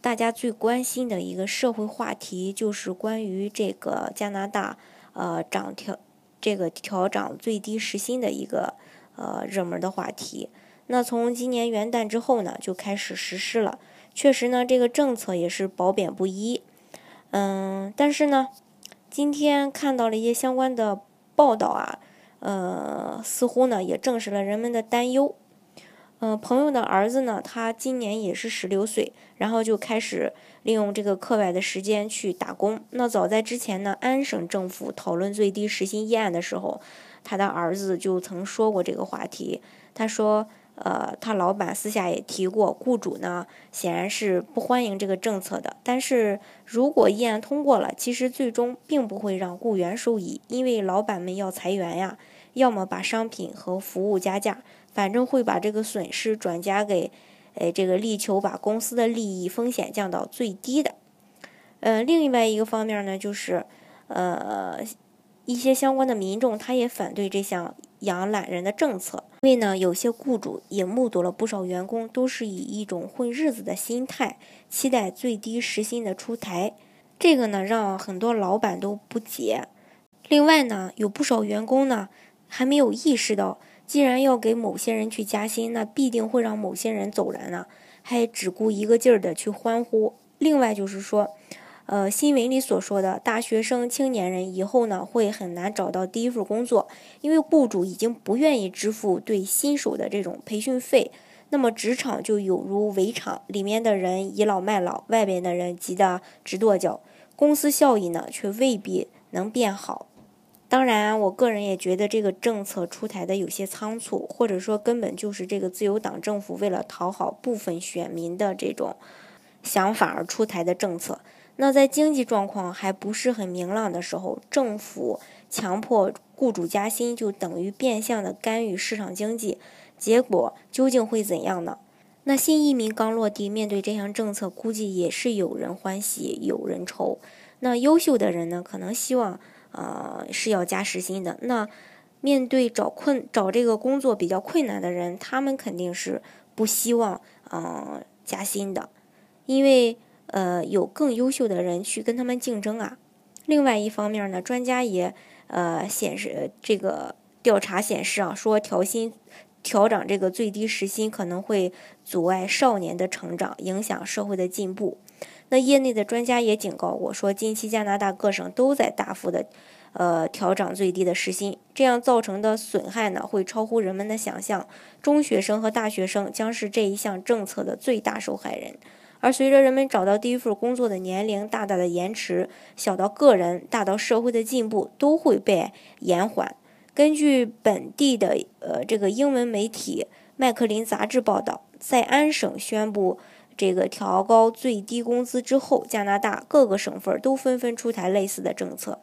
大家最关心的一个社会话题，就是关于这个加拿大呃涨调这个调涨最低时薪的一个呃热门的话题。那从今年元旦之后呢，就开始实施了。确实呢，这个政策也是褒贬不一。嗯，但是呢，今天看到了一些相关的报道啊，呃，似乎呢也证实了人们的担忧。嗯，朋友的儿子呢，他今年也是十六岁，然后就开始利用这个课外的时间去打工。那早在之前呢，安省政府讨论最低时薪议案的时候，他的儿子就曾说过这个话题。他说，呃，他老板私下也提过，雇主呢显然是不欢迎这个政策的。但是如果议案通过了，其实最终并不会让雇员受益，因为老板们要裁员呀，要么把商品和服务加价。反正会把这个损失转嫁给，呃，这个力求把公司的利益风险降到最低的。呃，另外一个方面呢，就是，呃，一些相关的民众他也反对这项养懒人的政策，因为呢，有些雇主也目睹了不少员工都是以一种混日子的心态期待最低时薪的出台，这个呢，让很多老板都不解。另外呢，有不少员工呢还没有意识到。既然要给某些人去加薪，那必定会让某些人走人呢，还只顾一个劲儿的去欢呼。另外就是说，呃，新闻里所说的大学生、青年人以后呢，会很难找到第一份工作，因为雇主已经不愿意支付对新手的这种培训费。那么职场就有如围场，里面的人倚老卖老，外边的人急得直跺脚，公司效益呢，却未必能变好。当然，我个人也觉得这个政策出台的有些仓促，或者说根本就是这个自由党政府为了讨好部分选民的这种想法而出台的政策。那在经济状况还不是很明朗的时候，政府强迫雇主加薪，就等于变相的干预市场经济。结果究竟会怎样呢？那新移民刚落地，面对这项政策，估计也是有人欢喜有人愁。那优秀的人呢，可能希望。呃，是要加时薪的。那面对找困找这个工作比较困难的人，他们肯定是不希望呃加薪的，因为呃有更优秀的人去跟他们竞争啊。另外一方面呢，专家也呃显示这个调查显示啊，说调薪调整这个最低时薪可能会阻碍少年的成长，影响社会的进步。那业内的专家也警告过，说近期加拿大各省都在大幅的，呃调整最低的时薪，这样造成的损害呢，会超乎人们的想象。中学生和大学生将是这一项政策的最大受害人。而随着人们找到第一份工作的年龄大大的延迟，小到个人，大到社会的进步都会被延缓。根据本地的呃这个英文媒体《麦克林杂志》报道，在安省宣布。这个调高最低工资之后，加拿大各个省份都纷纷出台类似的政策。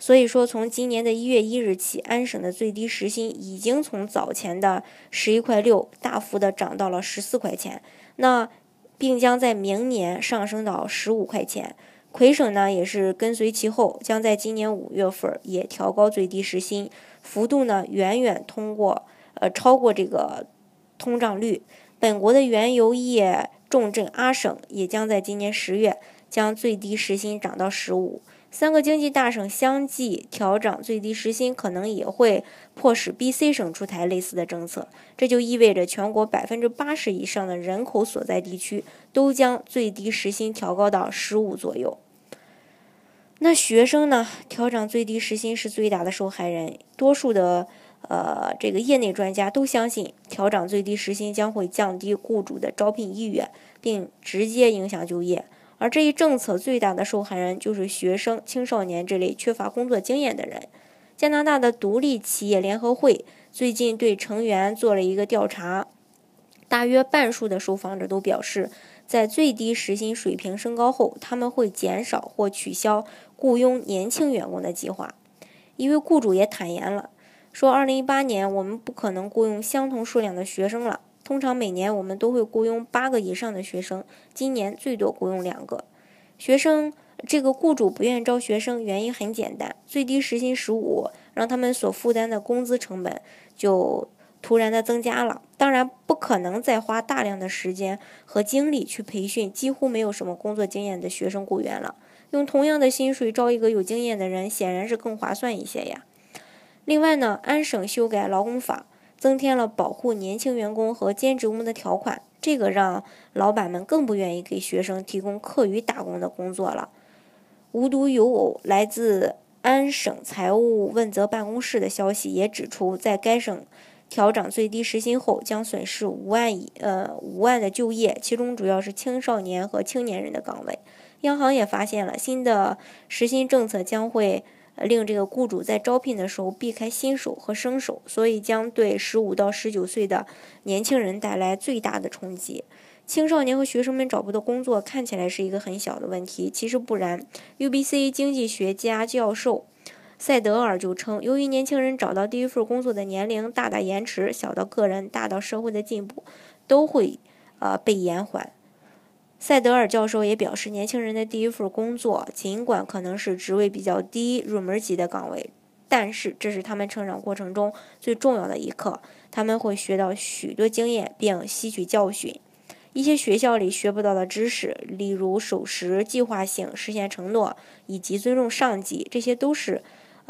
所以说，从今年的一月一日起，安省的最低时薪已经从早前的十一块六大幅的涨到了十四块钱，那并将在明年上升到十五块钱。魁省呢也是跟随其后，将在今年五月份也调高最低时薪，幅度呢远远通过呃超过这个通胀率。本国的原油业。重镇阿省也将在今年十月将最低时薪涨到十五。三个经济大省相继调整最低时薪，可能也会迫使 B.C 省出台类似的政策。这就意味着全国百分之八十以上的人口所在地区都将最低时薪调高到十五左右。那学生呢？调整最低时薪是最大的受害人。多数的。呃，这个业内专家都相信，调整最低时薪将会降低雇主的招聘意愿，并直接影响就业。而这一政策最大的受害人就是学生、青少年这类缺乏工作经验的人。加拿大的独立企业联合会最近对成员做了一个调查，大约半数的受访者都表示，在最低时薪水平升高后，他们会减少或取消雇佣年轻员工的计划。一位雇主也坦言了，说：“2018 年我们不可能雇佣相同数量的学生了。通常每年我们都会雇佣八个以上的学生，今年最多雇佣两个学生。这个雇主不愿招学生，原因很简单：最低时薪十五，让他们所负担的工资成本就。”突然的增加了，当然不可能再花大量的时间和精力去培训几乎没有什么工作经验的学生雇员了。用同样的薪水招一个有经验的人，显然是更划算一些呀。另外呢，安省修改劳工法，增添了保护年轻员工和兼职工的条款，这个让老板们更不愿意给学生提供课余打工的工作了。无独有偶，来自安省财务问责办公室的消息也指出，在该省。调整最低时薪后，将损失五万以呃五万的就业，其中主要是青少年和青年人的岗位。央行也发现了新的时薪政策将会令这个雇主在招聘的时候避开新手和生手，所以将对十五到十九岁的年轻人带来最大的冲击。青少年和学生们找不到工作，看起来是一个很小的问题，其实不然。UBC 经济学家教授。塞德尔就称，由于年轻人找到第一份工作的年龄大大延迟，小到个人，大到社会的进步，都会呃被延缓。塞德尔教授也表示，年轻人的第一份工作，尽管可能是职位比较低、入门级的岗位，但是这是他们成长过程中最重要的一课。他们会学到许多经验，并吸取教训。一些学校里学不到的知识，例如守时、计划性、实现承诺以及尊重上级，这些都是。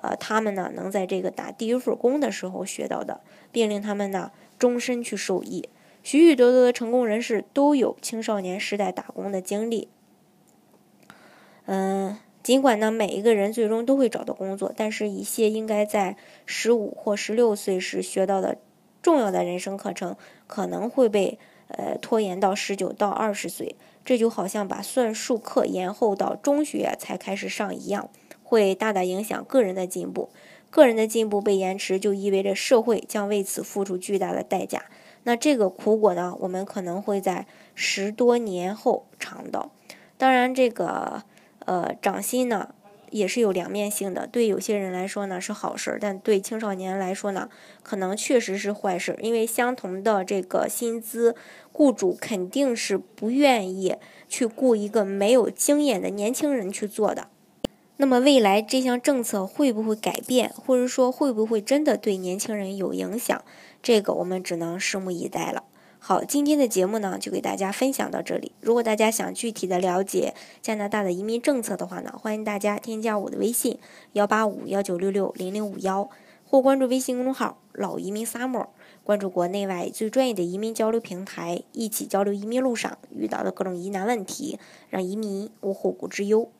呃，他们呢能在这个打第一份工的时候学到的，并令他们呢终身去受益。许许多多的成功人士都有青少年时代打工的经历。嗯，尽管呢每一个人最终都会找到工作，但是一些应该在十五或十六岁时学到的重要的人生课程，可能会被呃拖延到十九到二十岁。这就好像把算术课延后到中学才开始上一样。会大大影响个人的进步，个人的进步被延迟，就意味着社会将为此付出巨大的代价。那这个苦果呢，我们可能会在十多年后尝到。当然，这个呃涨薪呢，也是有两面性的。对有些人来说呢是好事，但对青少年来说呢，可能确实是坏事。因为相同的这个薪资，雇主肯定是不愿意去雇一个没有经验的年轻人去做的。那么未来这项政策会不会改变，或者说会不会真的对年轻人有影响？这个我们只能拭目以待了。好，今天的节目呢就给大家分享到这里。如果大家想具体的了解加拿大的移民政策的话呢，欢迎大家添加我的微信幺八五幺九六六零零五幺，或关注微信公众号“老移民 summer”，关注国内外最专业的移民交流平台，一起交流移民路上遇到的各种疑难问题，让移民无后顾之忧。